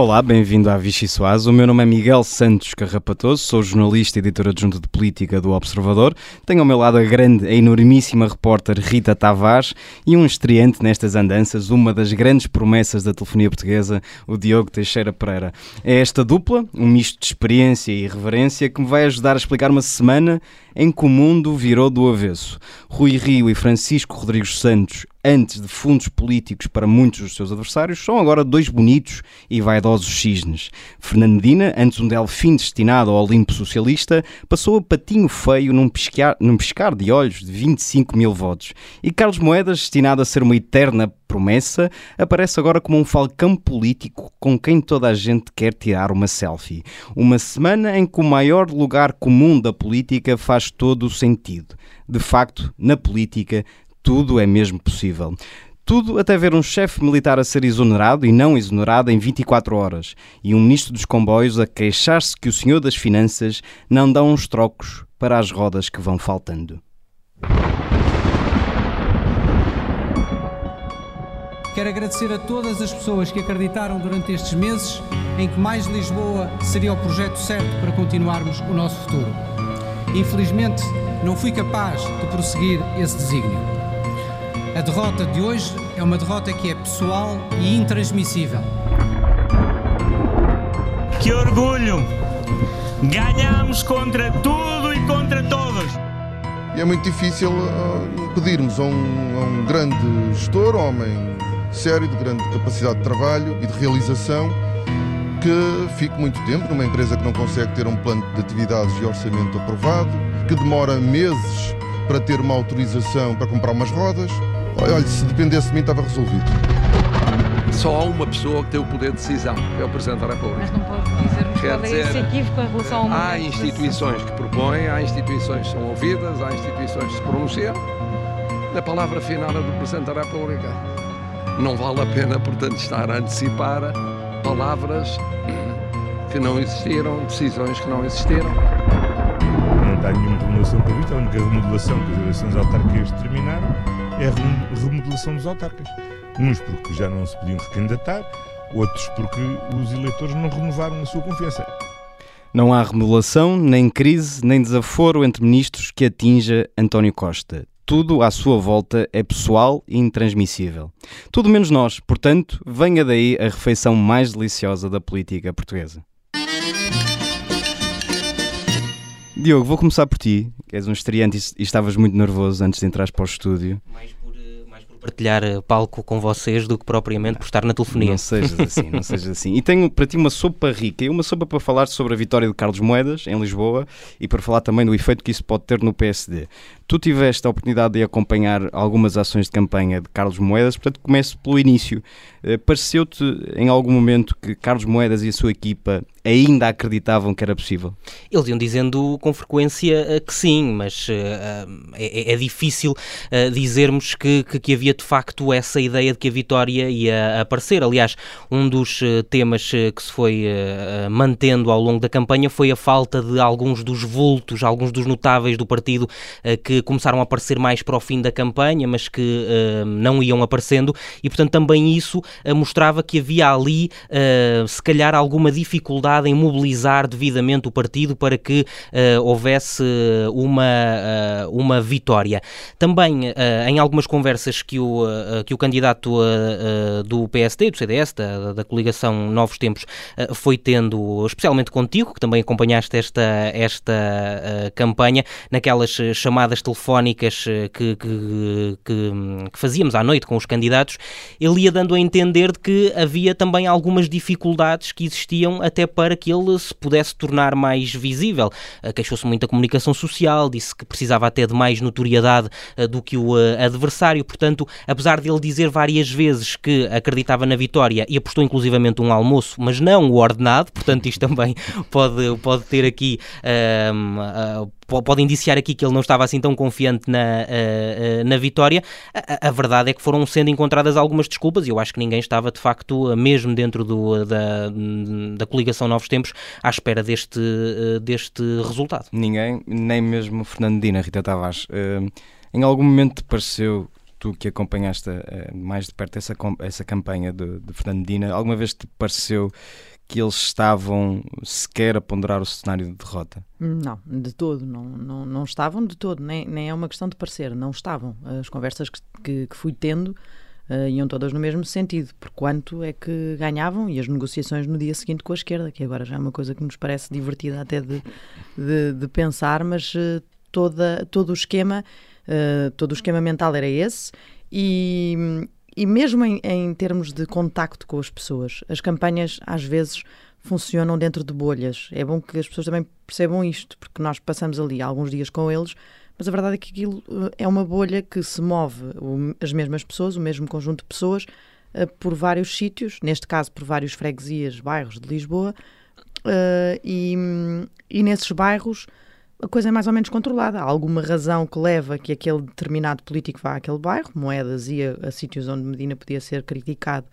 Olá, bem-vindo à Vichy Soaz. O meu nome é Miguel Santos Carrapatoso, sou jornalista e editor adjunto de política do Observador. Tenho ao meu lado a grande, a enormíssima repórter Rita Tavares e um estreante nestas andanças, uma das grandes promessas da telefonia portuguesa, o Diogo Teixeira Pereira. É esta dupla, um misto de experiência e irreverência, que me vai ajudar a explicar uma semana em que o mundo virou do avesso. Rui Rio e Francisco Rodrigues Santos antes de fundos políticos para muitos dos seus adversários, são agora dois bonitos e vaidosos cisnes. Fernandina, antes um delfim destinado ao Olimpo socialista, passou a patinho feio num piscar, num de olhos de 25 mil votos. E Carlos Moedas, destinado a ser uma eterna promessa, aparece agora como um falcão político com quem toda a gente quer tirar uma selfie. Uma semana em que o maior lugar comum da política faz todo o sentido. De facto, na política, tudo é mesmo possível. Tudo até ver um chefe militar a ser exonerado e não exonerado em 24 horas e um ministro dos comboios a queixar-se que o senhor das finanças não dá uns trocos para as rodas que vão faltando. Quero agradecer a todas as pessoas que acreditaram durante estes meses em que Mais Lisboa seria o projeto certo para continuarmos o nosso futuro. Infelizmente, não fui capaz de prosseguir esse desígnio. A derrota de hoje é uma derrota que é pessoal e intransmissível. Que orgulho! Ganhamos contra tudo e contra todos. E é muito difícil uh, pedirmos a um, a um grande gestor, homem sério, de grande capacidade de trabalho e de realização, que fique muito tempo numa empresa que não consegue ter um plano de atividades e orçamento aprovado, que demora meses para ter uma autorização para comprar umas rodas, Olha, se dependesse de mim estava resolvido. Só há uma pessoa que tem o poder de decisão, é o Presidente da República. Mas não pode dizer-nos qual é esse equívoco em relação ao Há instituições que propõem, há instituições que são ouvidas, há instituições que se pronunciam. A palavra final é do Presidente da República. Não vale a pena, portanto, estar a antecipar palavras que não existiram, decisões que não existiram. Não está nenhuma remodelação prevista, a única remodelação que as eleições autárquicas terminaram é a remodelação dos autarcas. Uns porque já não se podiam recandidatar, outros porque os eleitores não renovaram a sua confiança. Não há remodelação, nem crise, nem desaforo entre ministros que atinja António Costa. Tudo à sua volta é pessoal e intransmissível. Tudo menos nós, portanto, venha daí a refeição mais deliciosa da política portuguesa. Diogo, vou começar por ti, que és um estreante e estavas muito nervoso antes de entrar para o estúdio. Mais por, eh, mais por partilhar eh, palco com vocês do que propriamente por estar na telefonia. Não sejas assim, não sejas assim. E tenho para ti uma sopa rica e uma sopa para falar sobre a vitória de Carlos Moedas em Lisboa e para falar também do efeito que isso pode ter no PSD. Tu tiveste a oportunidade de acompanhar algumas ações de campanha de Carlos Moedas, portanto começo pelo início. Eh, pareceu-te em algum momento que Carlos Moedas e a sua equipa ainda acreditavam que era possível? Eles iam dizendo com frequência eh, que sim, mas uh, é, é, difícil dizermos que, que, havia de facto essa ideia de que a vitória ia aparecer. Aliás, um dos temas que se foi mantendo ao longo da campanha foi a falta de alguns dos vultos, alguns dos notáveis do partido que começaram a aparecer mais para o fim da campanha, mas que não iam aparecendo, e portanto também isso mostrava que havia ali, se calhar, alguma dificuldade em mobilizar devidamente o partido para que uh, houvesse uma, uh, uma vitória. Também, uh, em algumas conversas que o, que o candidato do PSD, do CDS, da, da coligação Novos Tempos, foi tendo, especialmente contigo, que também acompanhaste esta, esta campanha, naquelas chamadas telefónicas que, que, que, que fazíamos à noite com os candidatos, ele ia dando a entender de que havia também algumas dificuldades que existiam até para que ele se pudesse tornar mais visível. Uh, Queixou-se muito da comunicação social, disse que precisava até de mais notoriedade uh, do que o uh, adversário, portanto, apesar de ele dizer várias vezes que acreditava na vitória e apostou inclusivamente um almoço, mas não o ordenado, portanto, isto também pode, pode ter aqui pode indiciar aqui que ele não estava assim tão confiante na, uh, uh, na vitória. A, a, verdade é que foram sendo encontradas algumas desculpas e eu acho que ninguém estava de facto, mesmo dentro do, da, da coligação Novos Tempos, à espera deste, deste resultado. Ninguém, nem mesmo Fernandina, Rita Tavares. em algum momento pareceu tu que acompanhaste mais de perto essa, essa campanha de, de Fernandina, alguma vez te pareceu que eles estavam sequer a ponderar o cenário de derrota? Não, de todo, não, não, não estavam de todo, nem, nem é uma questão de parecer, não estavam. As conversas que, que, que fui tendo uh, iam todas no mesmo sentido, por quanto é que ganhavam e as negociações no dia seguinte com a esquerda, que agora já é uma coisa que nos parece divertida até de, de, de pensar, mas uh, toda, todo o esquema, uh, todo o esquema mental era esse e, e mesmo em, em termos de contacto com as pessoas, as campanhas às vezes funcionam dentro de bolhas. É bom que as pessoas também percebam isto, porque nós passamos ali alguns dias com eles, mas a verdade é que aquilo uh, é uma bolha que se move as mesmas pessoas, o mesmo conjunto de pessoas, uh, por vários sítios, neste caso por vários freguesias, bairros de Lisboa, uh, e, e nesses bairros a coisa é mais ou menos controlada. Há alguma razão que leva que aquele determinado político vá àquele bairro, Moedas ia a sítios onde Medina podia ser criticado.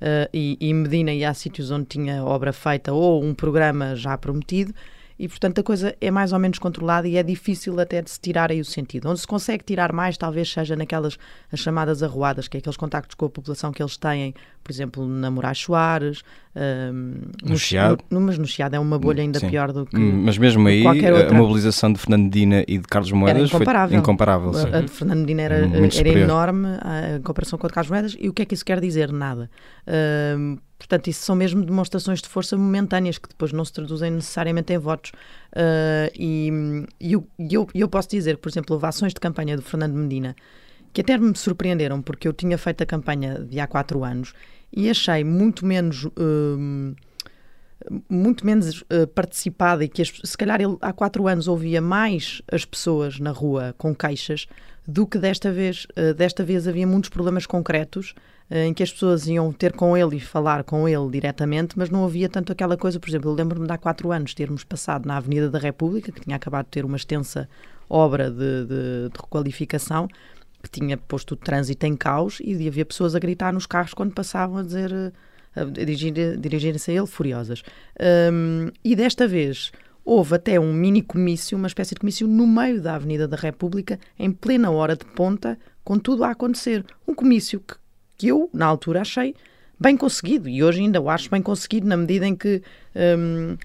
Uh, e, e Medina ia a sítios onde tinha obra feita ou um programa já prometido, e portanto a coisa é mais ou menos controlada e é difícil até de se tirar aí o sentido. Onde se consegue tirar mais talvez seja naquelas as chamadas arruadas, que é aqueles contactos com a população que eles têm, por exemplo, na Moraes Soares, um, no, Chiado. No, mas no Chiado é uma bolha ainda Sim. pior do que Mas mesmo aí a mobilização de Fernando Medina e de Carlos Moedas foi incomparável. A, a de Fernando Medina era, era enorme em comparação com a de Carlos Moedas e o que é que isso quer dizer? Nada. Um, Portanto, isso são mesmo demonstrações de força momentâneas que depois não se traduzem necessariamente em votos. Uh, e, e eu, eu, posso dizer por exemplo, houve ações de campanha do Fernando Medina que até me surpreenderam, porque eu tinha feito a campanha de há quatro anos e achei muito menos. Uh, muito menos uh, participada e que as, se calhar ele há quatro anos ouvia mais as pessoas na rua com queixas do que desta vez. Uh, desta vez havia muitos problemas concretos em que as pessoas iam ter com ele e falar com ele diretamente, mas não havia tanto aquela coisa. Por exemplo, eu lembro-me de há quatro anos termos passado na Avenida da República, que tinha acabado de ter uma extensa obra de, de, de requalificação que tinha posto o trânsito em caos e havia pessoas a gritar nos carros quando passavam a dizer a dirigirem-se a ele furiosas. Um, e desta vez houve até um mini comício, uma espécie de comício no meio da Avenida da República, em plena hora de ponta, com tudo a acontecer. Um comício que, que eu, na altura, achei bem conseguido e hoje ainda o acho bem conseguido na medida em que um,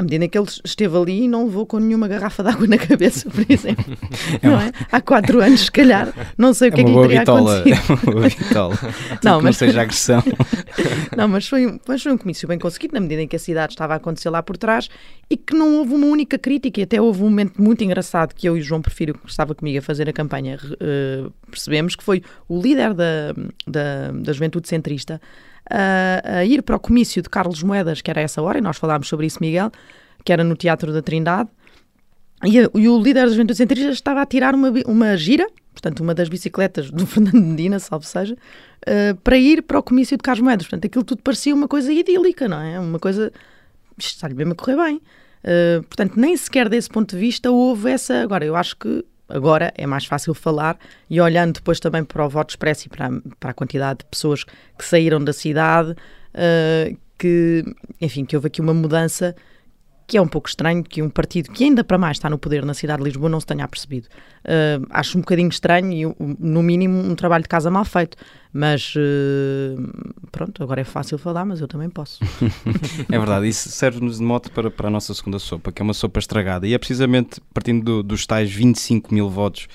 à medida que ele esteve ali e não levou com nenhuma garrafa de água na cabeça, por exemplo. É não é? Há quatro anos, se calhar, não sei o que é, que lhe teria bitola, acontecido. É uma boa bitola. não, mas... não seja agressão. não, mas foi, mas foi um comício bem conseguido, na medida em que a cidade estava a acontecer lá por trás e que não houve uma única crítica. E até houve um momento muito engraçado que eu e o João Prefiro, que estava comigo a fazer a campanha, uh, percebemos que foi o líder da, da, da juventude centrista a, a, ir para o comício de Carlos Moedas, que era essa hora, e nós falámos sobre isso, Miguel, que era no Teatro da Trindade, e, a, e o líder da Juventude Centrista estava a tirar uma, uma gira, portanto, uma das bicicletas do Fernando Medina, salvo seja, uh, para ir para o comício de Carlos Moedas. Portanto, aquilo tudo parecia uma coisa idílica, não é? Uma coisa. Está-lhe mesmo a correr bem. Uh, portanto, nem sequer desse ponto de vista houve essa. Agora, eu acho que agora é mais fácil falar e olhando depois também para o voto expresso e para, para a quantidade de pessoas que saíram da cidade, uh, que, enfim, que houve aqui uma mudança que é um pouco estranho que um partido que ainda para mais está no poder na cidade de Lisboa não se tenha percebido. Uh, acho um bocadinho estranho e, no mínimo, um trabalho de casa mal feito. Mas uh, pronto, agora é fácil falar, mas eu também posso. é verdade, isso serve-nos de moto para, para a nossa segunda sopa, que é uma sopa estragada. E é precisamente partindo do, dos tais 25 mil votos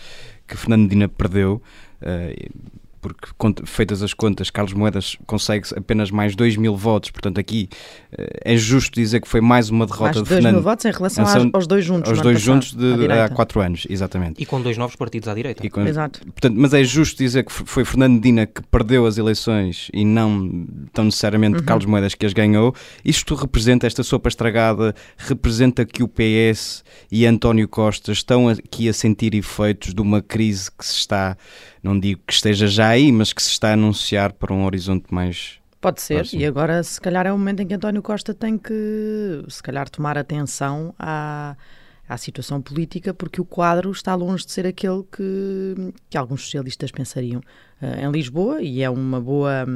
que Fernando Medina perdeu. Uh, porque feitas as contas, Carlos Moedas consegue apenas mais 2 mil votos, portanto aqui eh, é justo dizer que foi mais uma derrota mais de 2 mil votos em relação aos, aos dois juntos. Aos dois juntos de, há 4 anos, exatamente. E com dois novos partidos à direita. Com, Exato. Portanto, mas é justo dizer que foi Fernando Medina que perdeu as eleições e não tão necessariamente uhum. Carlos Moedas que as ganhou. Isto representa, esta sopa estragada, representa que o PS e António Costa estão aqui a sentir efeitos de uma crise que se está não digo que esteja já aí, mas que se está a anunciar para um horizonte mais. Pode ser, próximo. e agora se calhar é o momento em que António Costa tem que, se calhar, tomar atenção à, à situação política, porque o quadro está longe de ser aquele que, que alguns socialistas pensariam uh, em Lisboa, e é uma boa.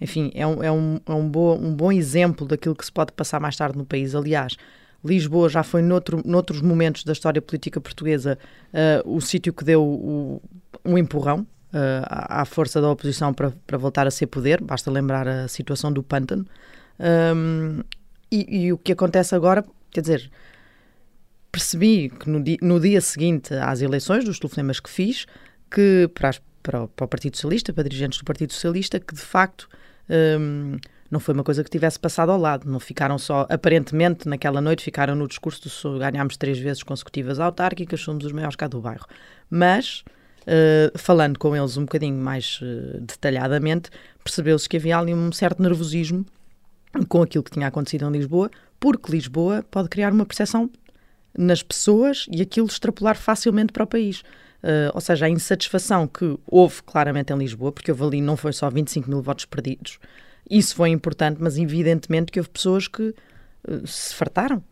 Enfim, é, um, é, um, é um, boa, um bom exemplo daquilo que se pode passar mais tarde no país. Aliás, Lisboa já foi noutro, noutros momentos da história política portuguesa uh, o sítio que deu o, um empurrão uh, à, força da oposição para, para voltar a ser poder. Basta lembrar a situação do Pântano. Um, e, e, o que acontece agora, quer dizer, percebi que no dia, no dia seguinte às eleições, dos telefonemas que fiz, que para, as, para, o, para, o, Partido Socialista, para dirigentes do Partido Socialista, que de facto hum, não foi uma coisa que tivesse passado ao lado. Não ficaram só, aparentemente, naquela noite, ficaram no discurso do ganhámos três vezes consecutivas autárquicas, somos os maiores cá do bairro. Mas, uh, falando com eles um bocadinho mais uh, detalhadamente, percebeu-se que havia ali um certo nervosismo com aquilo que tinha acontecido em Lisboa, porque Lisboa pode criar uma percepção nas pessoas e aquilo extrapolar facilmente para o país. Uh, ou seja, a insatisfação que houve claramente em Lisboa, porque houve ali não foi só 25 mil votos perdidos, isso foi importante, mas evidentemente que houve pessoas que uh, se fartaram uh,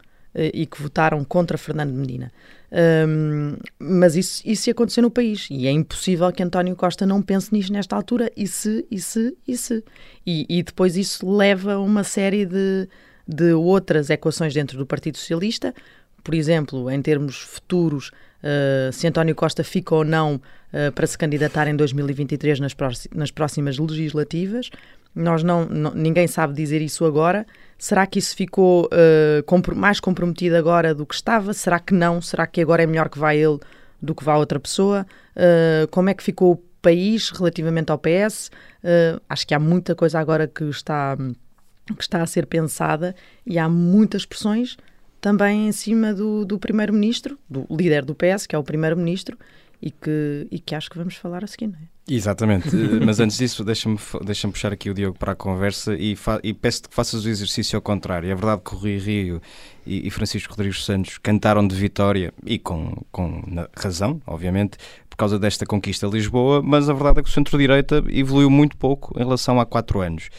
e que votaram contra Fernando Medina. Um, mas isso, isso ia acontecer no país e é impossível que António Costa não pense nisto nesta altura. E se, e se, e se. E, e depois isso leva a uma série de, de outras equações dentro do Partido Socialista. Por exemplo, em termos futuros, uh, se António Costa fica ou não uh, para se candidatar em 2023 nas, nas próximas legislativas. Nós não, não, ninguém sabe dizer isso agora. Será que isso ficou uh, mais comprometido agora do que estava? Será que não? Será que agora é melhor que vá ele do que vá outra pessoa? Uh, como é que ficou o país relativamente ao PS? Uh, eh, acho que há muita coisa agora que está, que está a ser pensada e há muitas pressões também em cima do, do primeiro-ministro, do líder do PS, que é o primeiro-ministro, e que, e que acho que vamos falar a seguir, não é? Exatamente, eh, mas antes disso, deixa-me deixa puxar aqui o Diogo para a conversa e, e peço-te que faças o exercício ao contrário. É verdade que o Rui Rio e, e Francisco Rodrigues Santos cantaram de vitória e com, com razão, obviamente, causa desta conquista de Lisboa, mas a verdade é que o centro-direita evoluiu muito pouco em relação a quatro anos.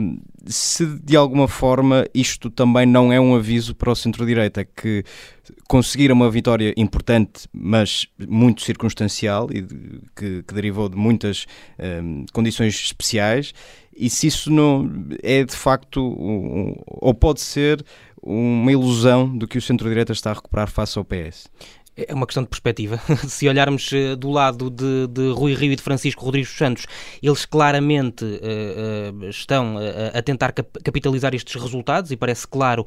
Um, se de alguma forma isto também não é um aviso para o centro-direita, que conseguiram uma vitória importante, mas muito circunstancial e que, que derivou de muitas um, condições especiais, e se isso não é de facto, um, ou pode ser, uma ilusão do que o centro-direita está a recuperar face ao PS. É uma questão de perspectiva. Se olharmos uh, do lado de, de, Rui Rio e de Francisco Rodrigues Santos, eles claramente uh, uh, estão a tentar cap capitalizar estes resultados e parece claro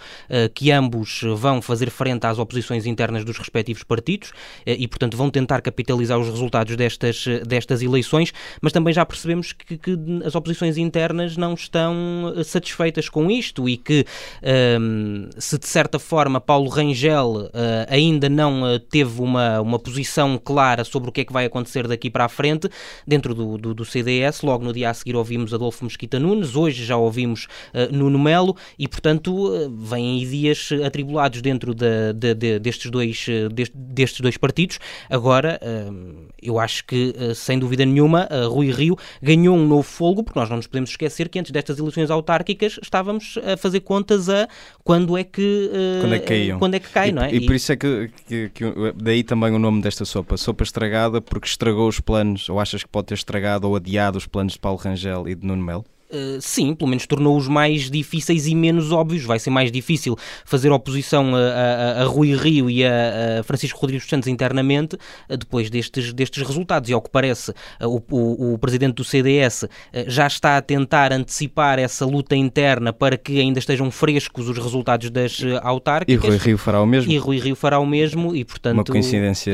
que ambos vão fazer frente às oposições internas dos respectivos partidos e, portanto, vão tentar capitalizar os resultados destas, destas eleições, mas também já percebemos que, que as oposições internas não estão satisfeitas com isto e que, ehm, se de certa forma Paulo Rangel ainda não teve teve uma, uma posição clara sobre o que é que vai acontecer daqui para a frente dentro do, do, do CDS. Logo no dia a seguir ouvimos Adolfo Mesquita Nunes, hoje já ouvimos uh, Nuno Melo e, portanto, uh, vêm aí dias atribulados dentro de, de, de, destes, dois, uh, destes dois partidos. Agora, uh, eu acho que, sem dúvida nenhuma, Rui Rio ganhou um novo fogo, porque nós não nos podemos esquecer que antes destas eleições autárquicas estávamos a fazer contas a quando é que, quando é que, caíam. Quando é que cai, e, não é? E, e por isso é que, que, que daí também o nome desta sopa, sopa estragada, porque estragou os planos, ou achas que pode ter estragado ou adiado os planos de Paulo Rangel e de Nuno Melo? Uh, sim, pelo menos tornou-os mais difíceis e menos óbvios. Vai ser mais difícil fazer oposição a, a, a Rui Rio e a, a, Francisco Rodrigues Santos internamente uh, depois destes, destes resultados. E ao que parece, uh, o, o, o, presidente do CDS já está a tentar antecipar essa luta interna para que ainda estejam frescos os resultados das autárquicas. E Rui Rio fará o mesmo. E Rui Rio fará o mesmo e, portanto... Uma coincidência,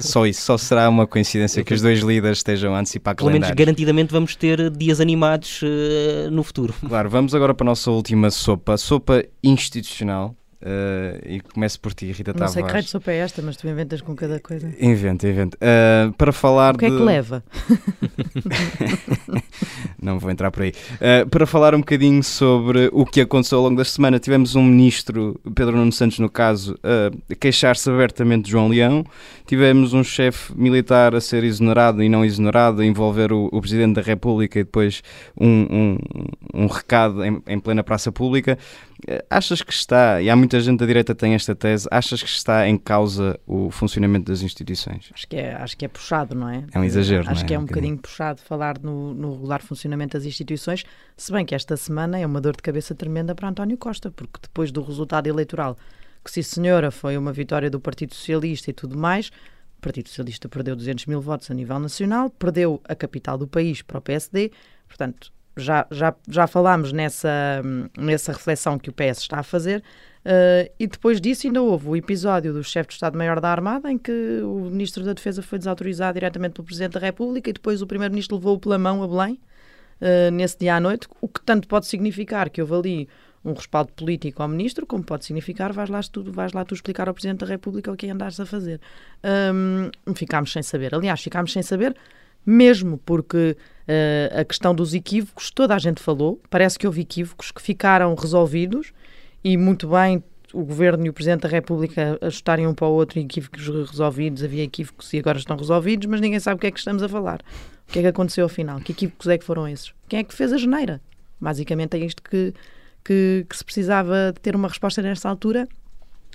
só isso, só será uma coincidência que os dois líderes estejam a antecipar Pelo menos garantidamente vamos ter dias animados uh, no futuro. Claro, vamos agora para a nossa última sopa, sopa institucional. Uh, e começo por ti, Rita Tavares. Não sei que raio de sopa é esta, mas tu inventas com cada coisa. Inventa, inventa. Uh, para falar O que de... é que leva? Não vou entrar por aí. Uh, para falar um bocadinho sobre o que aconteceu ao longo da semana, tivemos um ministro, Pedro Nuno Santos no caso, a queixar-se abertamente de João Leão. Tivemos um chefe militar a ser exonerado e não exonerado, a envolver o, o Presidente da República e depois um, um, um recado em, em plena praça pública. Achas que está, e há muita gente da direita que tem esta tese, achas que está em causa o funcionamento das instituições? Acho que é, acho que é puxado, não é? É um exagero, Acho é? que é um, um bocadinho puxado falar no, no regular funcionamento das instituições, se bem que esta semana é uma dor de cabeça tremenda para António Costa, porque depois do resultado eleitoral, que se senhora foi uma vitória do Partido Socialista e tudo mais, o Partido Socialista perdeu 200 mil votos a nível nacional, perdeu a capital do país para o PSD, portanto, já, já, já falámos nessa, nessa reflexão que o PS está a fazer. Uh, e depois disso ainda houve o episódio do chefe de Estado-Maior da Armada, em que o Ministro da Defesa foi desautorizado diretamente pelo Presidente da República e depois o Primeiro-Ministro levou-o pela mão a Belém, uh, nesse dia à noite, o que tanto pode significar que houve ali um respaldo político ao Ministro, como pode significar vais lá tu, vais lá tu explicar ao Presidente da República o que andares a fazer. Um, ficámos sem saber. Aliás, ficámos sem saber mesmo porque uh, a questão dos equívocos, toda a gente falou, parece que houve equívocos que ficaram resolvidos e muito bem o Governo e o Presidente da República ajustarem um para o outro equívocos resolvidos, havia equívocos e agora estão resolvidos, mas ninguém sabe o que é que estamos a falar. O que é que aconteceu afinal? Que equívocos é que foram esses? Quem é que fez a geneira? Basicamente é isto que, que, que se precisava ter uma resposta nesta altura.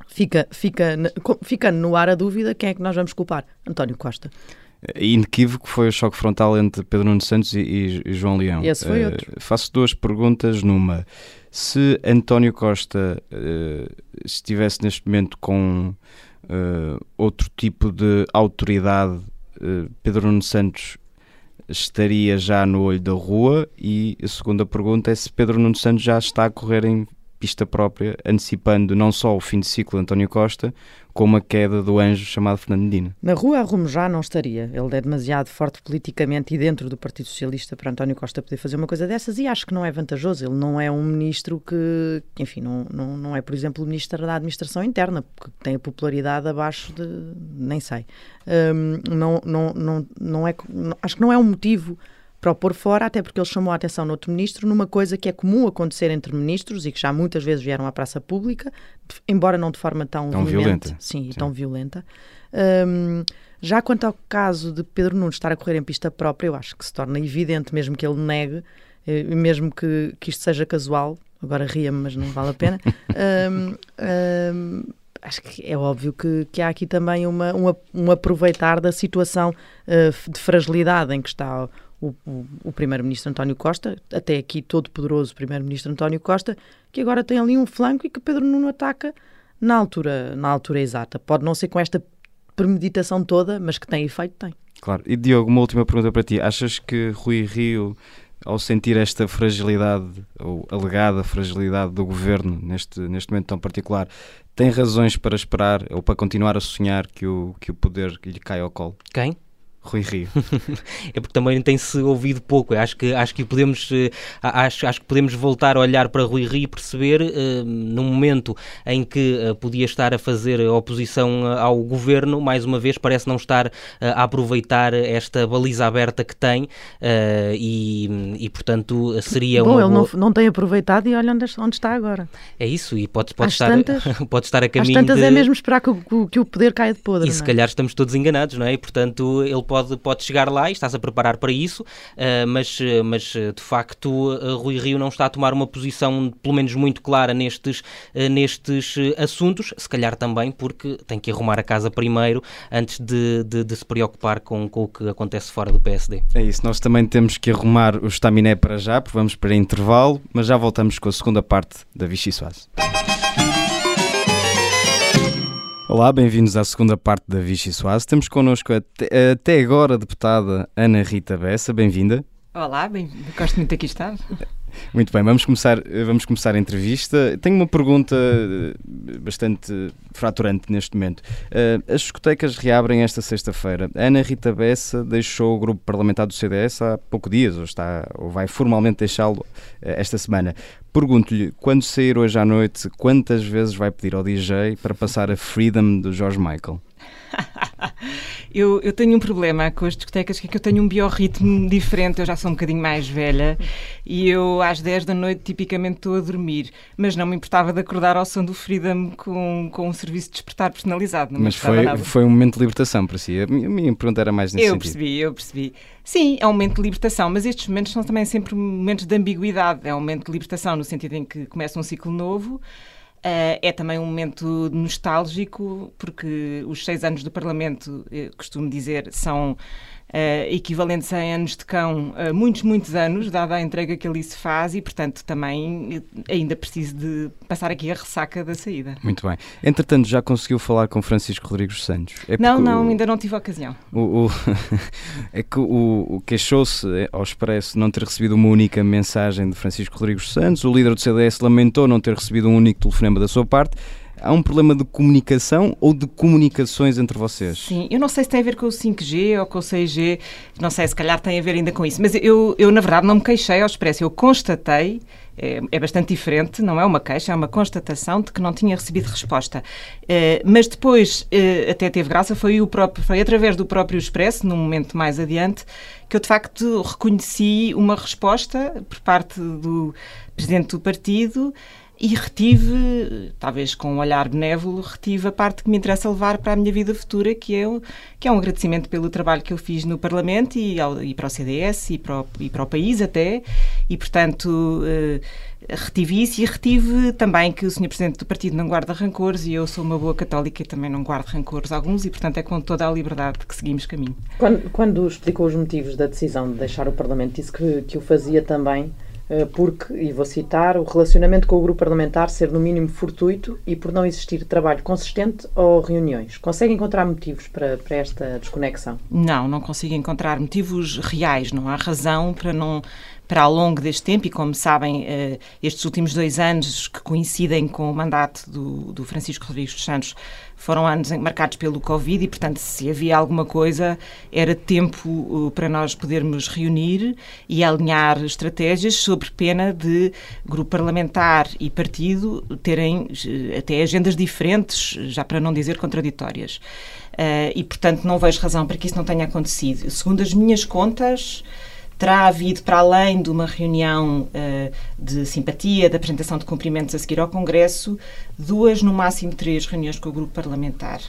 Fica, fica, fica no ar a dúvida quem é que nós vamos culpar? António Costa inequívoco foi o choque frontal entre Pedro Nuno Santos e, e João Leão. Esse foi uh, outro. Faço duas perguntas numa. Se António Costa uh, estivesse neste momento com uh, outro tipo de autoridade, Pedro Nuno Santos estaria já no olho da rua? E a segunda pergunta é se Pedro Nuno Santos já está a correr em pista própria, antecipando não só o fim de ciclo de António Costa, como a queda do anjo chamado Fernando Medina. Na rua a Rumo já não estaria. Ele é demasiado forte politicamente e dentro do Partido Socialista para António Costa poder fazer uma coisa dessas e acho que não é vantajoso. Ele não é um ministro que, enfim, não, não, não é, por exemplo, o ministro da Administração Interna, porque tem a popularidade abaixo de. nem sei. Um, não, não, não, não é, acho que não é um motivo para o pôr fora, até porque ele chamou a atenção no outro ministro numa coisa que é comum acontecer entre ministros e que já muitas vezes vieram à praça pública, embora não de forma tão, tão violenta. Sim, sim, tão violenta. Um, já quanto ao caso de Pedro Nunes estar a correr em pista própria, eu acho que se torna evidente, mesmo que ele negue, eh, mesmo que, que isto seja casual, agora ria-me, mas não vale a pena. um, um, acho que é óbvio que, que há aqui também uma, uma, um aproveitar da situação uh, de fragilidade em que está o, o, o primeiro-ministro António Costa, até aqui todo poderoso primeiro-ministro António Costa, que agora tem ali um flanco e que Pedro Nuno ataca na altura, na altura exata. Pode não ser com esta premeditação toda, mas que tem efeito, tem. Claro. E Diogo, uma última pergunta para ti. Achas que Rui Rio, ao sentir esta fragilidade, ou alegada fragilidade do governo neste, neste momento tão particular, tem razões para esperar ou para continuar a sonhar que o, que o poder lhe cai ao colo? Quem? Rui Rio. é porque também tem-se ouvido pouco. Acho que, acho que podemos eh, acho, acho que podemos voltar a olhar para Rui Rio e perceber uh, num momento em que uh, podia estar a fazer oposição ao governo, mais uma vez parece não estar uh, a aproveitar esta baliza aberta que tem e, e, portanto seria Bom, uma ele boa... não, não tem aproveitado e olha onde, onde está agora. É isso, e pode, pode, estar, tantas, pode estar a caminho às tantas de... é mesmo esperar que o, que o poder caia de podre. E se é? calhar estamos todos enganados, não é? E portanto ele pode, pode chegar lá e estás a preparar para isso, uh, mas, mas de facto Rui Rio não está a tomar uma posição pelo menos muito clara nestes, nestes assuntos, se calhar também porque tem que arrumar a casa primeiro antes de, de, de se preocupar com, com, o que acontece fora do PSD. É isso, nós também temos que arrumar o estaminé para já, porque vamos para intervalo, mas já voltamos com a segunda parte da Vichy Soase. Olá, bem-vindos à segunda parte da Vichy Soase. Temos connosco até, até agora a deputada Ana Rita Bessa, bem-vinda. Olá, bem, gosto muito de aqui estar. Muito bem, vamos começar, vamos começar a entrevista. Tenho uma pergunta eh, bastante fraturante neste momento. Eh, as discotecas reabrem esta sexta-feira. Ana Rita Bessa deixou o grupo parlamentar do CDS há pouco dias, ou, está, ou vai formalmente deixá-lo eh, esta semana. Pergunto-lhe, quando sair hoje à noite, quantas vezes vai pedir ao DJ para passar a Freedom do George Michael? eu, eu tenho um problema com as discotecas, que é que eu tenho um biorritmo diferente. Eu já sou um bocadinho mais velha e eu às 10 da noite tipicamente estou a dormir, mas não me importava de acordar ao som do Freedom com, com um serviço de despertar personalizado. mas foi, foi um momento de libertação para si. A minha, a minha pergunta era mais nesse eu sentido. Eu percebi, eu percebi. Sim, é um momento de libertação, mas estes momentos são também sempre momentos de ambiguidade. É um momento de libertação no sentido em que começa um ciclo novo. Uh, é também um momento nostálgico, porque os seis anos do Parlamento, costumo dizer, são uh, equivalentes a anos de cão, uh, muitos, muitos anos, dada a entrega que ali se faz, e portanto também ainda preciso de passar aqui a ressaca da saída. Muito bem. Entretanto, já conseguiu falar com Francisco Rodrigues Santos? É não, não, o, ainda não tive a ocasião. O, o é que o, o queixou-se ao Expresso não ter recebido uma única mensagem de Francisco Rodrigues Santos, o líder do CDS lamentou não ter recebido um único telefonema da sua parte há um problema de comunicação ou de comunicações entre vocês? Sim, eu não sei se tem a ver com o 5G ou com o 6G, não sei, se calhar tem a ver ainda com isso, mas eu, eu na verdade não me queixei ao expresso, eu constatei é, é, bastante diferente, não é uma queixa, é uma constatação de que não tinha recebido resposta. É, mas depois, é, até teve graça, foi, o próprio, foi através do próprio Expresso, num momento mais adiante, que eu de facto reconheci uma resposta por parte do presidente do partido e retive, talvez com um olhar benévolo, retive a parte que me interessa levar para a minha vida futura, que é, que é um agradecimento pelo trabalho que eu fiz no Parlamento e, ao, e para o CDS e para o, e para o país até, e portanto uh, retive isso e retive também que o Sr. Presidente do Partido não guarda rancores e eu sou uma boa católica e também não guardo rancores alguns e portanto é com toda a liberdade que seguimos caminho. Quando, quando explicou os motivos da decisão de deixar o Parlamento, disse que, que o fazia também eh, porque, e vou citar, o relacionamento com o grupo parlamentar ser no mínimo fortuito e por não existir trabalho consistente ou reuniões. Consegue encontrar motivos para, para esta desconexão? Não, não consigo encontrar motivos reais. Não há razão para não para ao longo deste tempo, e como sabem, eh, estes últimos dois anos que coincidem com o mandato do, do Francisco Rodrigues dos Santos foram anos marcados pelo Covid e, portanto, se havia alguma coisa, era tempo para nós podermos reunir e alinhar estratégias sobre pena de grupo parlamentar e partido terem eh, até agendas diferentes, já para não dizer contraditórias. Uh, e, portanto, não vejo razão para que isso não tenha acontecido. Segundo as minhas contas, terá havido, para além de uma reunião uh, de simpatia, de apresentação de cumprimentos a seguir ao Congresso, duas, no máximo três reuniões com o grupo parlamentar.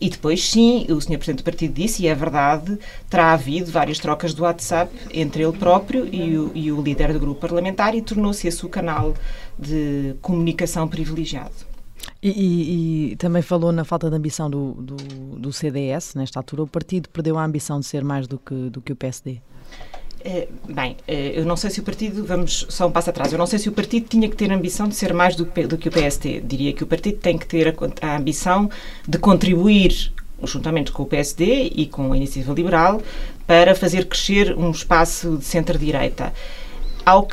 E depois, sim, o Sr. Presidente do Partido disse, e é verdade, terá havido várias trocas do WhatsApp entre ele próprio e o, e o líder do grupo parlamentar e tornou-se esse o canal de comunicação privilegiado. E, e, e, também falou na falta de ambição do, do, do, CDS, nesta altura. O partido perdeu a ambição de ser mais do que, do que o PSD? É, bem, é, eu não sei se o partido, vamos só um passo atrás, eu não sei se o partido tinha que ter a ambição de ser mais do, do que o PST. Diria que o partido tem que ter a, a ambição de contribuir juntamente com o PSD e com a Iniciativa Liberal, para fazer crescer um espaço de centro-direita.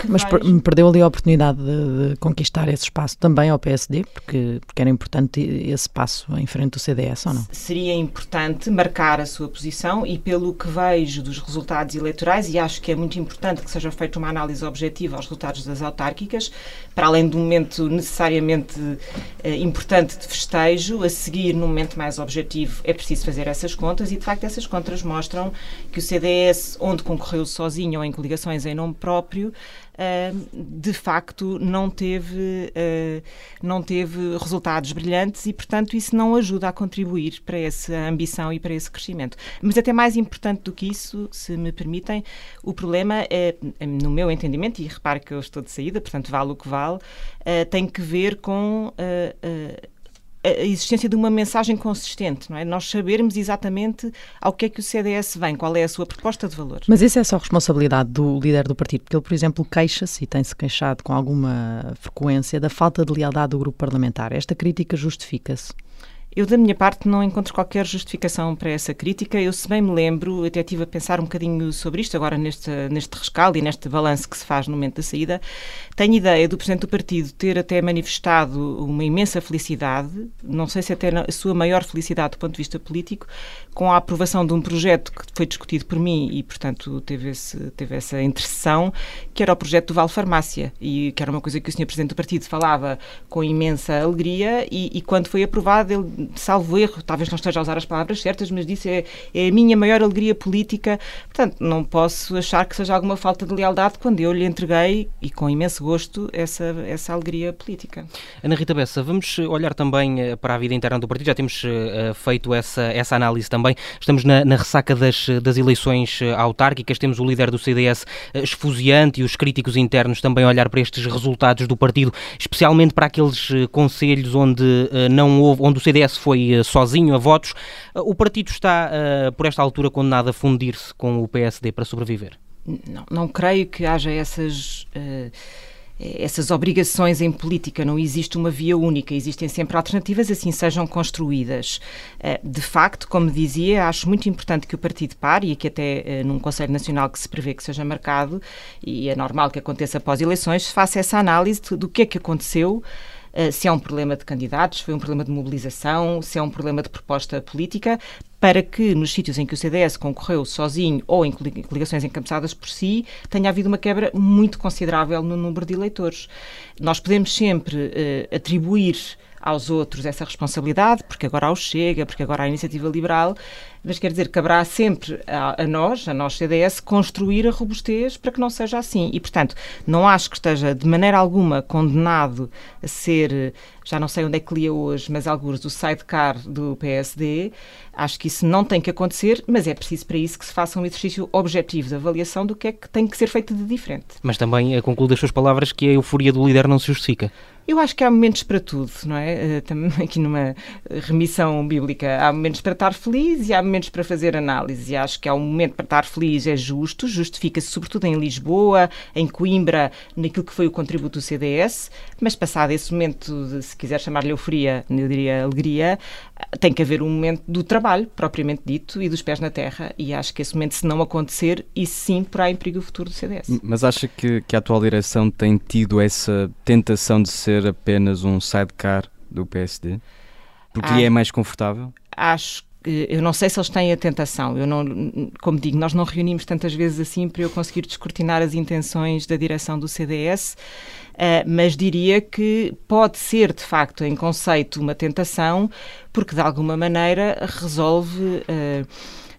Mas vais... perdeu ali a oportunidade de, de, conquistar esse espaço também ao PSD, porque, porque era importante esse passo em frente do CDS, ou não? Seria importante marcar a sua posição e pelo que vejo dos resultados eleitorais, e acho que é muito importante que seja feita uma análise objetiva aos resultados das autárquicas, para além de um momento necessariamente eh, importante de festejo, a seguir, num momento mais objetivo, é preciso fazer essas contas e, de facto, essas contas mostram que o CDS, onde concorreu sozinho ou em coligações em nome próprio, de facto não teve, ah, não teve resultados brilhantes e, portanto, isso não ajuda a contribuir para essa ambição e para esse crescimento. Mas até mais importante do que isso, se me permitem, o problema é, no meu entendimento, e repare que eu estou de saída, portanto vale o que vale, ah, tem que ver com ah, a existência de uma mensagem consistente, não é? Nós sabermos exatamente ao que é que o CDS vem, qual é a sua proposta de valor. Mas isso é só responsabilidade do líder do partido, porque ele, por exemplo, queixa-se e tem-se queixado com alguma frequência da falta de lealdade do grupo parlamentar. Esta crítica justifica-se? Eu, da minha parte, não encontro qualquer justificação para essa crítica. Eu, se bem me lembro, até estive a pensar um bocadinho sobre isto, agora neste, neste rescaldo e neste balanço que se faz no momento da saída. Tenho ideia do Presidente do Partido ter até manifestado uma imensa felicidade, não sei se até a sua maior felicidade do ponto de vista político, com a aprovação de um projeto que foi discutido por mim e, portanto, teve, esse, teve essa interseção, que era o projeto do Vale Farmácia, e que era uma coisa que o Sr. Presidente do Partido falava com imensa alegria e, e quando foi aprovado ele salvo erro, talvez não esteja a usar as palavras certas, mas disse é, é a minha maior alegria política. Portanto, não posso achar que seja alguma falta de lealdade quando eu lhe entreguei, e com imenso gosto, essa, essa alegria política. Ana Rita Bessa, vamos olhar também eh, para a vida interna do partido, já temos uh, feito essa, essa análise também. Estamos na, na ressaca das, das eleições autárquicas, temos o líder do CDS esfuziante e os críticos internos também olhar para estes resultados do partido, especialmente para aqueles conselhos onde não houve, onde o CDS CDS foi sozinho a votos. O partido está, por esta altura, condenado a fundir-se com o PSD para sobreviver? Não, não creio que haja essas. Essas obrigações em política, não existe uma via única, existem sempre alternativas, assim sejam construídas. Eh, de facto, como dizia, acho muito importante que o partido pare e que até eh, num Conselho Nacional que se prevê que seja marcado, e é normal que aconteça após eleições, se faça essa análise do que é que aconteceu eh, se é um problema de candidatos, foi um problema de mobilização, se é um problema de proposta política, para que nos sítios em que o CDS concorreu sozinho ou em coligações encabeçadas por si, tenha havido uma quebra muito considerável no número de eleitores. Nós podemos sempre uh, atribuir aos outros essa responsabilidade, porque agora há o Chega, porque agora a Iniciativa Liberal, mas quer dizer, caberá sempre a, a, nós, a nós CDS, construir a robustez para que não seja assim. E, portanto, não acho que esteja de maneira alguma condenado a ser, já não sei onde é que lia hoje, mas alguns do sidecar do PSD. Acho que isso não tem que acontecer, mas é preciso para isso que se faça um exercício objetivo de avaliação do que é que tem que ser feito de diferente. Mas também concluo das suas palavras que a euforia do líder não se justifica. Eu acho que há momentos para tudo, não é? Eh, também aqui numa remissão bíblica, há momentos para estar feliz e há momentos para fazer análise. E acho que há um momento para estar feliz é justo, justifica-se sobretudo em Lisboa, em Coimbra, naquilo que foi o contributo do CDS, mas passado esse momento, de, se quiser chamar-lhe euforia, eu diria alegria, tem que haver um momento do trabalho, propriamente dito, e dos pés na terra. E acho que esse momento, se não acontecer, isso sim porá em perigo o futuro do CDS. Mas acha que, que a atual direção tem tido essa tentação de ser apenas um sidecar do PSD? Porque ah, é mais confortável? Acho que eu não sei se eles têm a tentação. Eu não, como digo, nós não reunimos tantas vezes assim para eu conseguir descortinar as intenções da direção do CDS, uh, mas diria que pode ser de facto em conceito uma tentação, porque de alguma maneira resolve uh,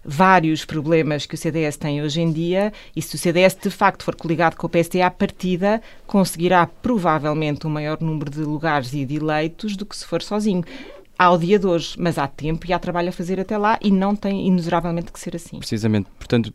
vários problemas que o CDS tem hoje em dia e se o CDS de facto for coligado com o PSD à partida, conseguirá provavelmente um maior número de lugares e de eleitos do que se for sozinho ao dia de hoje, mas há tempo e há trabalho a fazer até lá e não tem inusuravelmente que ser assim. Precisamente, portanto,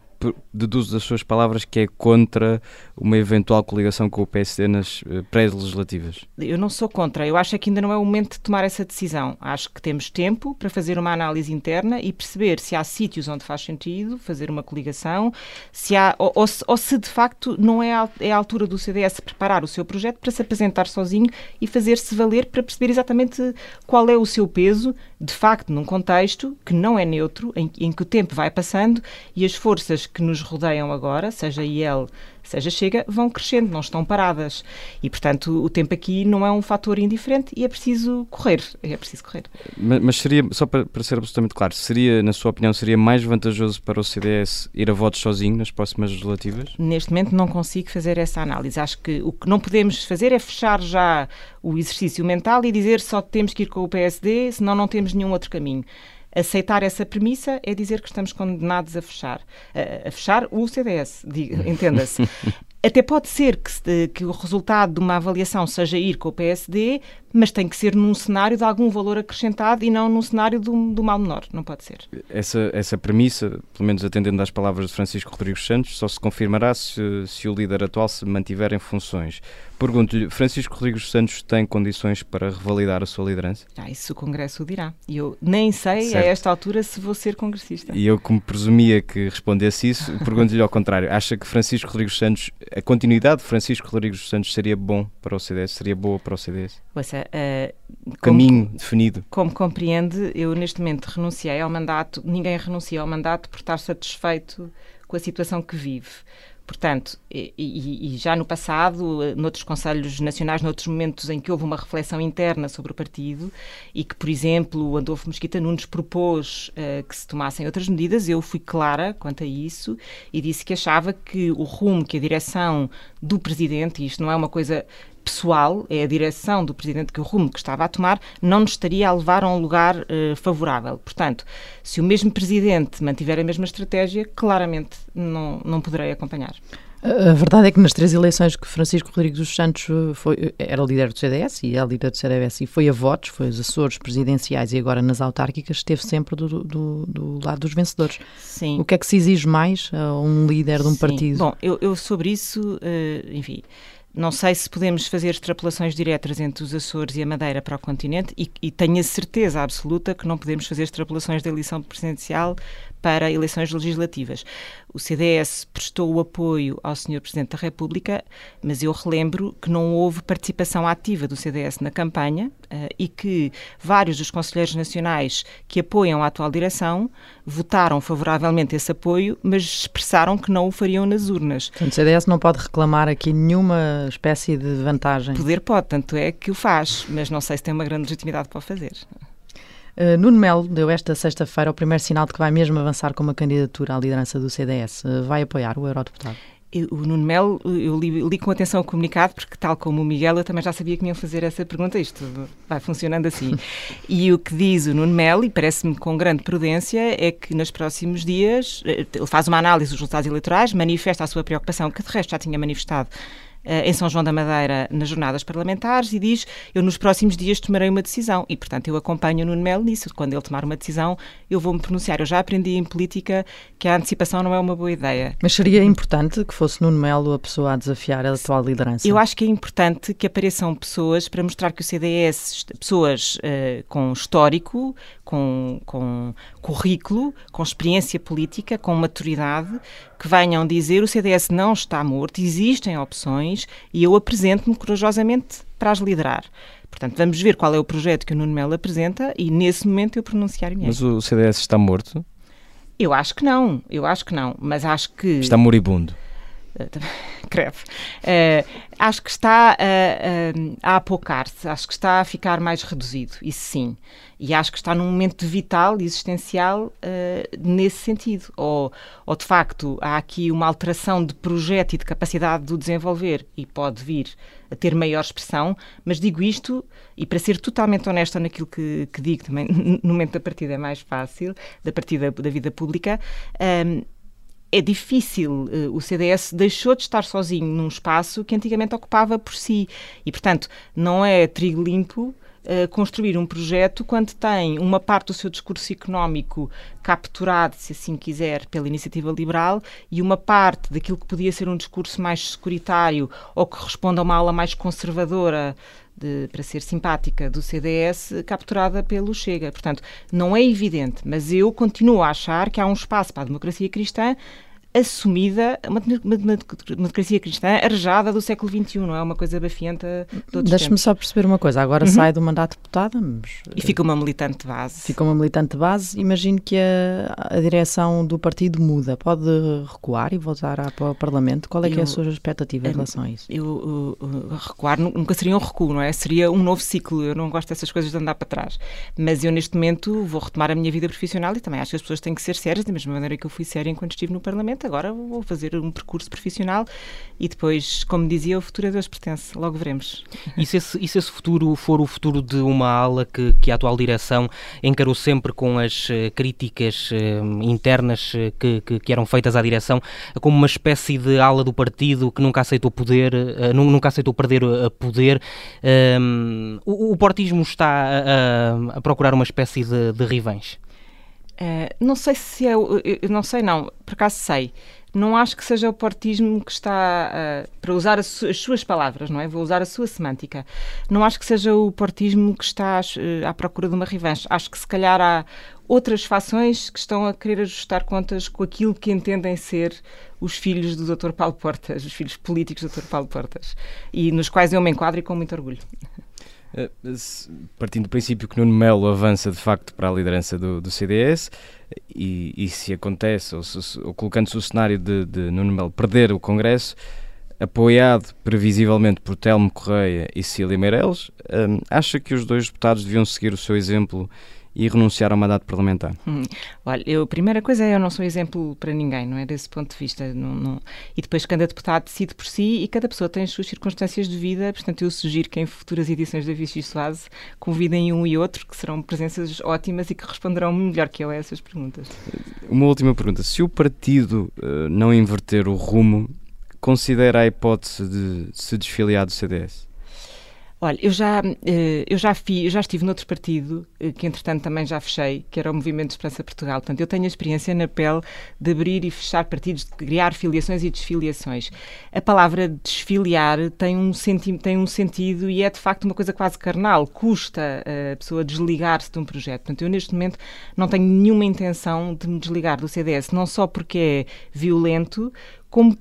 deduzo das suas palavras que é contra uma eventual coligação com o PSD nas eh, pré-legislativas. Eu não sou contra, eu acho que ainda não é o momento de tomar essa decisão. Acho que temos tempo para fazer uma análise interna e perceber se há sítios onde faz sentido fazer uma coligação, se há, ou, ou, se, ou se, de facto não é a, é a altura do CDS preparar o seu projeto para se apresentar sozinho e fazer-se valer para perceber exatamente qual é o seu peso, de facto, num contexto que não é neutro, em, em que o tempo vai passando e as forças que nos rodeiam agora, seja IEL, seja Chega, vão crescendo, não estão paradas. E, portanto, o tempo aqui não é um fator indiferente e é preciso correr. É preciso correr. Mas, mas seria, só para, para, ser absolutamente claro, seria, na sua opinião, seria mais vantajoso para o CDS ir a votos sozinho nas próximas legislativas? Neste momento não consigo fazer essa análise. Acho que o que não podemos fazer é fechar já o exercício mental e dizer só temos que ir com o PSD, senão não temos nenhum outro caminho. Aceitar essa premissa é dizer que estamos condenados a fechar. A, a fechar o CDS, entenda-se. Até pode ser que, que, o resultado de uma avaliação seja ir com o PSD, mas tem que ser num cenário de algum valor acrescentado e não num cenário do, do mal menor. Não pode ser. Essa, essa premissa, pelo menos atendendo às palavras de Francisco Rodrigues Santos, só se confirmará se, se o líder atual se mantiver em funções. Pergunto-lhe, Francisco Rodrigues Santos tem condições para revalidar a sua liderança? Ah, isso o Congresso o dirá. E eu nem sei certo. a esta altura se vou ser congressista. E eu, como presumia que respondesse isso, pergunto-lhe ao contrário. Acha que Francisco Rodrigues Santos, a continuidade de Francisco Rodrigues Santos seria bom para o CDS? Seria boa para o CDS? Ouça, uh, caminho como, definido. Como compreende, eu neste momento renunciei ao mandato, ninguém renuncia ao mandato por estar satisfeito com a situação que vive. Portanto, e, e, já no passado, eh, noutros Conselhos Nacionais, noutros momentos em que houve uma reflexão interna sobre o partido e que, por exemplo, o Adolfo Mosquita Nunes propôs uh, que se tomassem outras medidas, eu fui clara quanto a isso e disse que achava que o rumo que a direção do Presidente, e isto não é uma coisa pessoal, é a direção do Presidente que o rumo que estava a tomar, não nos estaria a levar a um lugar uh, favorável. Portanto, se o mesmo Presidente mantiver a mesma estratégia, claramente não, não poderei acompanhar. A verdade é que nas três eleições que Francisco Rodrigues dos Santos eh, foi, era líder do CDS e é líder do CDS e foi a votos, foi os Açores presidenciais e agora nas autárquicas, esteve sempre do, do, do lado dos vencedores. Sim. O que é que se exige mais a um líder de um Sim. partido? Bom, eu, eu sobre isso, enfim, não sei se podemos fazer extrapolações diretas entre os Açores e a Madeira para o continente e, e tenho a certeza absoluta que não podemos fazer extrapolações da eleição presidencial para eleições legislativas. O CDS prestou o apoio ao Sr. Presidente da República, mas eu relembro que não houve participação ativa do CDS na campanha uh, e que vários dos conselheiros nacionais que apoiam a atual direção votaram favoravelmente esse apoio, mas expressaram que não o fariam nas urnas. Portanto, o CDS não pode reclamar aqui nenhuma espécie de vantagem. Poder pode, tanto é que o faz, mas não sei se tem uma grande legitimidade para o fazer. Uh, Nuno Melo deu esta sexta-feira o primeiro sinal de que vai mesmo avançar com uma candidatura à liderança do CDS. Uh, vai apoiar o eurodeputado? o Nuno Melo, eu li, li, com atenção o comunicado, porque tal como o Miguel, eu também já sabia que me iam fazer essa pergunta. Isto vai funcionando assim. e o que diz o Nuno Melo, e parece-me com grande prudência, é que nos próximos dias eh, ele faz uma análise dos resultados eleitorais, manifesta a sua preocupação, que de resto já tinha manifestado em São João da Madeira nas jornadas parlamentares e diz: Eu nos próximos dias tomarei uma decisão. E, portanto, eu acompanho o Nuno Melo nisso. Quando ele tomar uma decisão, eu vou-me pronunciar. Eu já aprendi em política que a antecipação não é uma boa ideia. Mas seria importante que fosse Nuno Melo a pessoa a desafiar a atual liderança? Eu acho que é importante que apareçam pessoas para mostrar que o CDS, pessoas uh, com histórico, com, com currículo, com experiência política, com maturidade, que venham dizer o CDS não está morto, existem opções e eu apresento-me corajosamente para as liderar. Portanto, vamos ver qual é o projeto que o Nuno Melo apresenta e nesse momento eu pronunciar-me. Mas o CDS está morto? Eu acho que não, eu acho que não, mas acho que... Está moribundo? Creve. Uh, acho que está a, a, a apocar-se, acho que está a ficar mais reduzido, isso sim. E acho que está num momento vital, existencial, uh, nesse sentido. Ou, ou, de facto, há aqui uma alteração de projeto e de capacidade de o desenvolver e pode vir a ter maior expressão, mas digo isto, e para ser totalmente honesta naquilo que, que digo também, no momento da partida é mais fácil, da partida da vida pública. Um, é difícil. Eh, o CDS deixou de estar sozinho num espaço que antigamente ocupava por si. E, portanto, não é trigo limpo Uh, construir um projeto quando tem uma parte do seu discurso económico capturado, se assim quiser, pela iniciativa liberal e uma parte daquilo que podia ser um discurso mais securitário ou que responde a uma ala mais conservadora. De, para ser simpática do CDS capturada pelo Chega. Portanto, não é evidente, mas eu continuo a achar que há um espaço para a democracia cristã assumida, uma, uma, uma, democracia cristã arejada do século XXI, não é? Uma coisa bafienta de Deixa-me só perceber uma coisa, agora uhum. sai do mandato de deputada mas, e fica uma militante de base. Fica uma militante de base, imagino que a, a direção do partido muda, pode recuar e voltar a, para o Parlamento, qual é eu, que é a sua expectativa em relação a isso? Eu, eu, recuar nunca seria um recuo, não é? Seria um novo ciclo, eu não gosto dessas coisas de andar para trás, mas eu neste momento vou retomar a minha vida profissional e também acho que as pessoas têm que ser sérias, da mesma maneira que eu fui séria enquanto estive no Parlamento, agora vou fazer um percurso profissional e depois, como dizia, o futuro a Deus pertence, logo veremos. E se esse, e se esse futuro for o futuro de uma ala que, que a atual direção encarou sempre com as uh, críticas uh, internas uh, que, que, que, eram feitas à direção, como uma espécie de ala do partido que nunca aceitou poder, nunca aceitou perder poder, um, o, o portismo está a, a, procurar uma espécie de, de rivens? Não sei se é. não sei, não. Por acaso sei não acho que seja o portismo que está, uh, para usar su as suas palavras, não é? Vou usar a sua semântica. Não acho que seja o portismo que está uh, à procura de uma revanche. Acho que se calhar há outras fações que estão a querer ajustar contas com aquilo que entendem ser os filhos do Dr. Paulo Portas, os filhos políticos do Dr. Paulo Portas, e nos quais eu me enquadro e com muito orgulho. Eh, partindo do princípio que Nuno Melo avança de facto para a liderança do, do CDS, e, e, se acontece, ou, ou colocando-se o cenário de, de Nuno Melo perder o Congresso, apoiado previsivelmente por Telmo Correia e Cília Meireles, um, acha que os dois deputados deviam seguir o seu exemplo e renunciar ao mandato parlamentar? Hum, olha, eu, a primeira coisa é eu não sou exemplo para ninguém, não é? Desse ponto de vista. Não, não... E depois cada deputado decide por si e cada pessoa tem as suas circunstâncias de vida, portanto eu sugiro que em futuras edições da Vichy Soase convidem um e outro, que serão presenças ótimas e que responderão melhor que eu a essas perguntas. Uma última pergunta. Se o partido uh, não inverter o rumo, considera a hipótese de se desfiliar do CDS? Olha, eu já, eh, eu já, fi, eu já estive noutro partido, eh, que entretanto também já fechei, que era o Movimento de Esperança Portugal. Portanto, eu tenho a experiência na pele de abrir e fechar partidos, de criar filiações e desfiliações. A palavra desfiliar tem um, senti tem um sentido e é de facto uma coisa quase carnal. Custa a pessoa desligar-se de um projeto. Portanto, eu neste momento não tenho nenhuma intenção de me desligar do CDS, não só porque é violento, como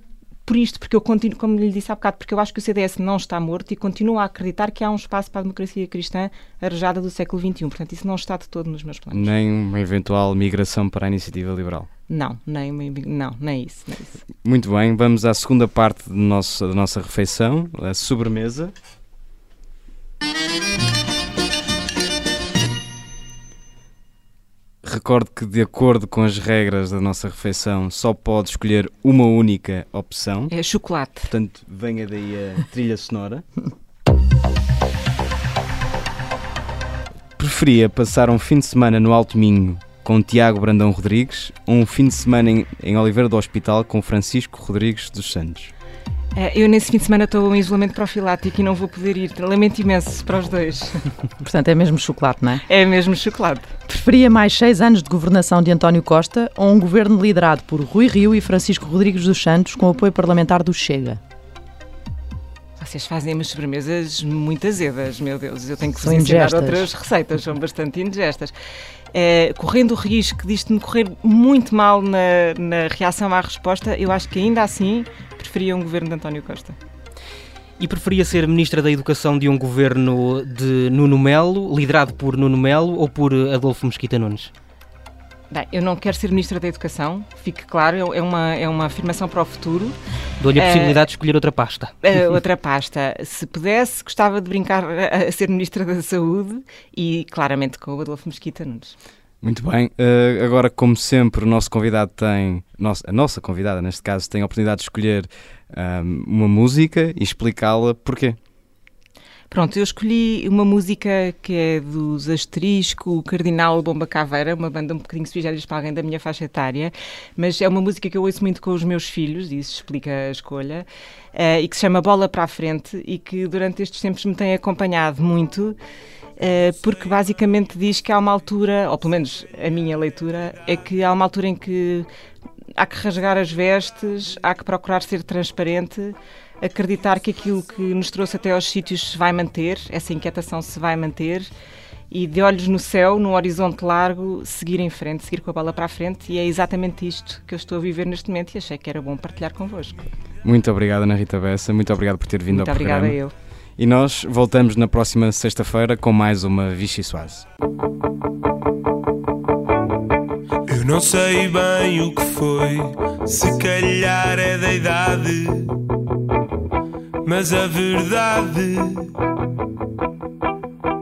por isto, porque eu continuo, como lhe disse há bocado, porque eu acho que o CDS não está morto e continuo a acreditar que há um espaço para a democracia cristã arejada do século XXI. Portanto, isso não está de todo nos meus planos. Nem uma eventual migração para a iniciativa liberal? Não, nem, não, nem isso, nem isso. Muito bem, vamos à segunda parte do nosso, da nossa refeição, a sobremesa. Recordo que, de acordo com as regras da nossa refeição, só pode escolher uma única opção. É chocolate. Portanto, venha daí a trilha sonora. Preferia passar um fim de semana no Alto Minho com Tiago Brandão Rodrigues ou um fim de semana em, em Oliveira do Hospital com Francisco Rodrigues dos Santos? É, eu nesse fim de semana estou em isolamento profilático e não vou poder ir. Lamento imenso para os dois. Portanto, é mesmo chocolate, não é? É mesmo chocolate. Preferia mais seis anos de governação de António Costa ou um governo liderado por Rui Rio e Francisco Rodrigues dos Santos com apoio parlamentar do Chega? Vocês fazem umas sobremesas muito azedas, meu Deus. Eu tenho que vos ensinar outras receitas, são bastante indigestas. É, correndo o risco disto me correr muito mal na, na reação à resposta, eu acho que ainda assim preferia um governo de António Costa. E preferia ser Ministra da Educação de um governo de Nuno Melo, liderado por Nuno Melo ou por Adolfo Mesquita Nunes? Bem, eu não quero ser Ministra da Educação, fique claro, é uma, é uma afirmação para o futuro. Dou-lhe a possibilidade uh, de escolher outra pasta. Uh, outra pasta. Se pudesse, gostava de brincar a, a ser Ministra da Saúde e, claramente, com o Adolfo Mesquita Nunes. Muito bem. Uh, agora, como sempre, o nosso convidado tem, a nossa convidada, neste caso, tem a oportunidade de escolher um, uma música e explicá-la porquê. Pronto, eu escolhi uma música que é dos Asterisco, Cardinal Bomba Caveira, uma banda um bocadinho sui para alguém da minha faixa etária, mas é uma música que eu ouço muito com os meus filhos, e isso explica a escolha, uh, e que se chama Bola para a Frente e que durante estes tempos me tem acompanhado muito. Eh, porque basicamente diz que há uma altura, ou pelo menos a minha leitura, é que há uma altura em que há que rasgar as vestes, há que procurar ser transparente, acreditar que aquilo que nos trouxe até aos sítios se vai manter, essa inquietação se vai manter e de olhos no céu, no horizonte largo, seguir em frente, seguir com a bola para a frente e é exatamente isto que eu estou a viver neste momento e achei que era bom partilhar convosco. Muito obrigada, Ana Rita Bessa, muito obrigado por ter vindo muito ao programa. Muito obrigada eu. E nós voltamos na próxima sexta-feira com mais uma Vichy Soase. Eu não sei bem o que foi, se calhar é da idade, mas a verdade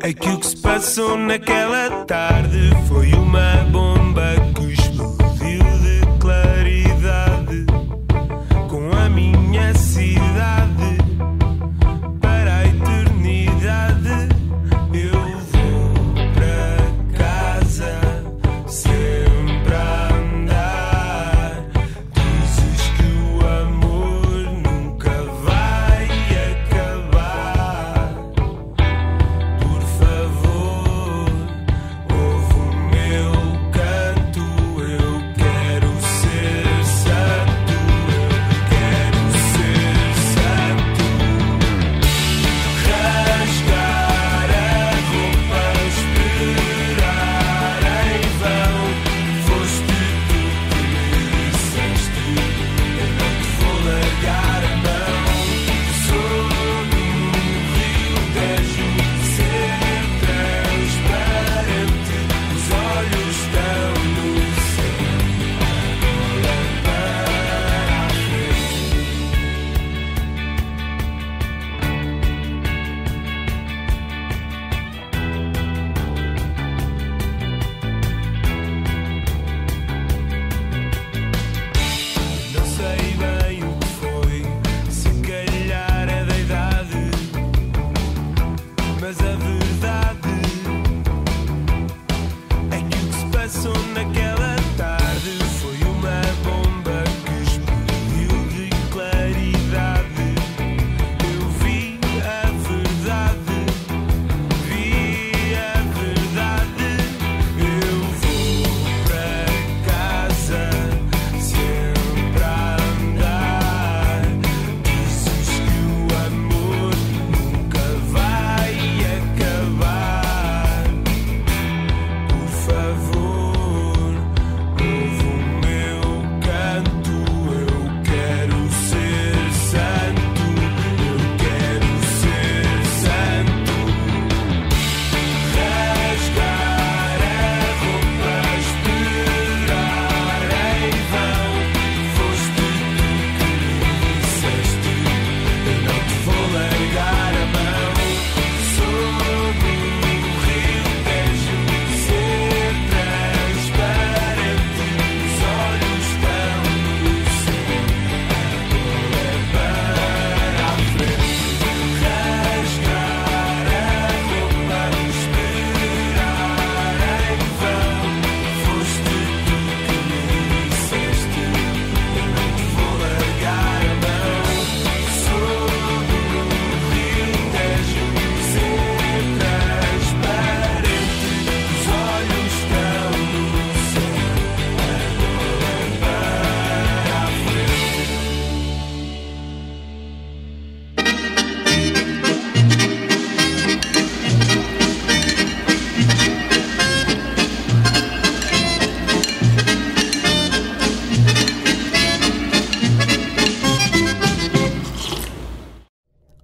é que o que se passou naquela tarde foi uma bomba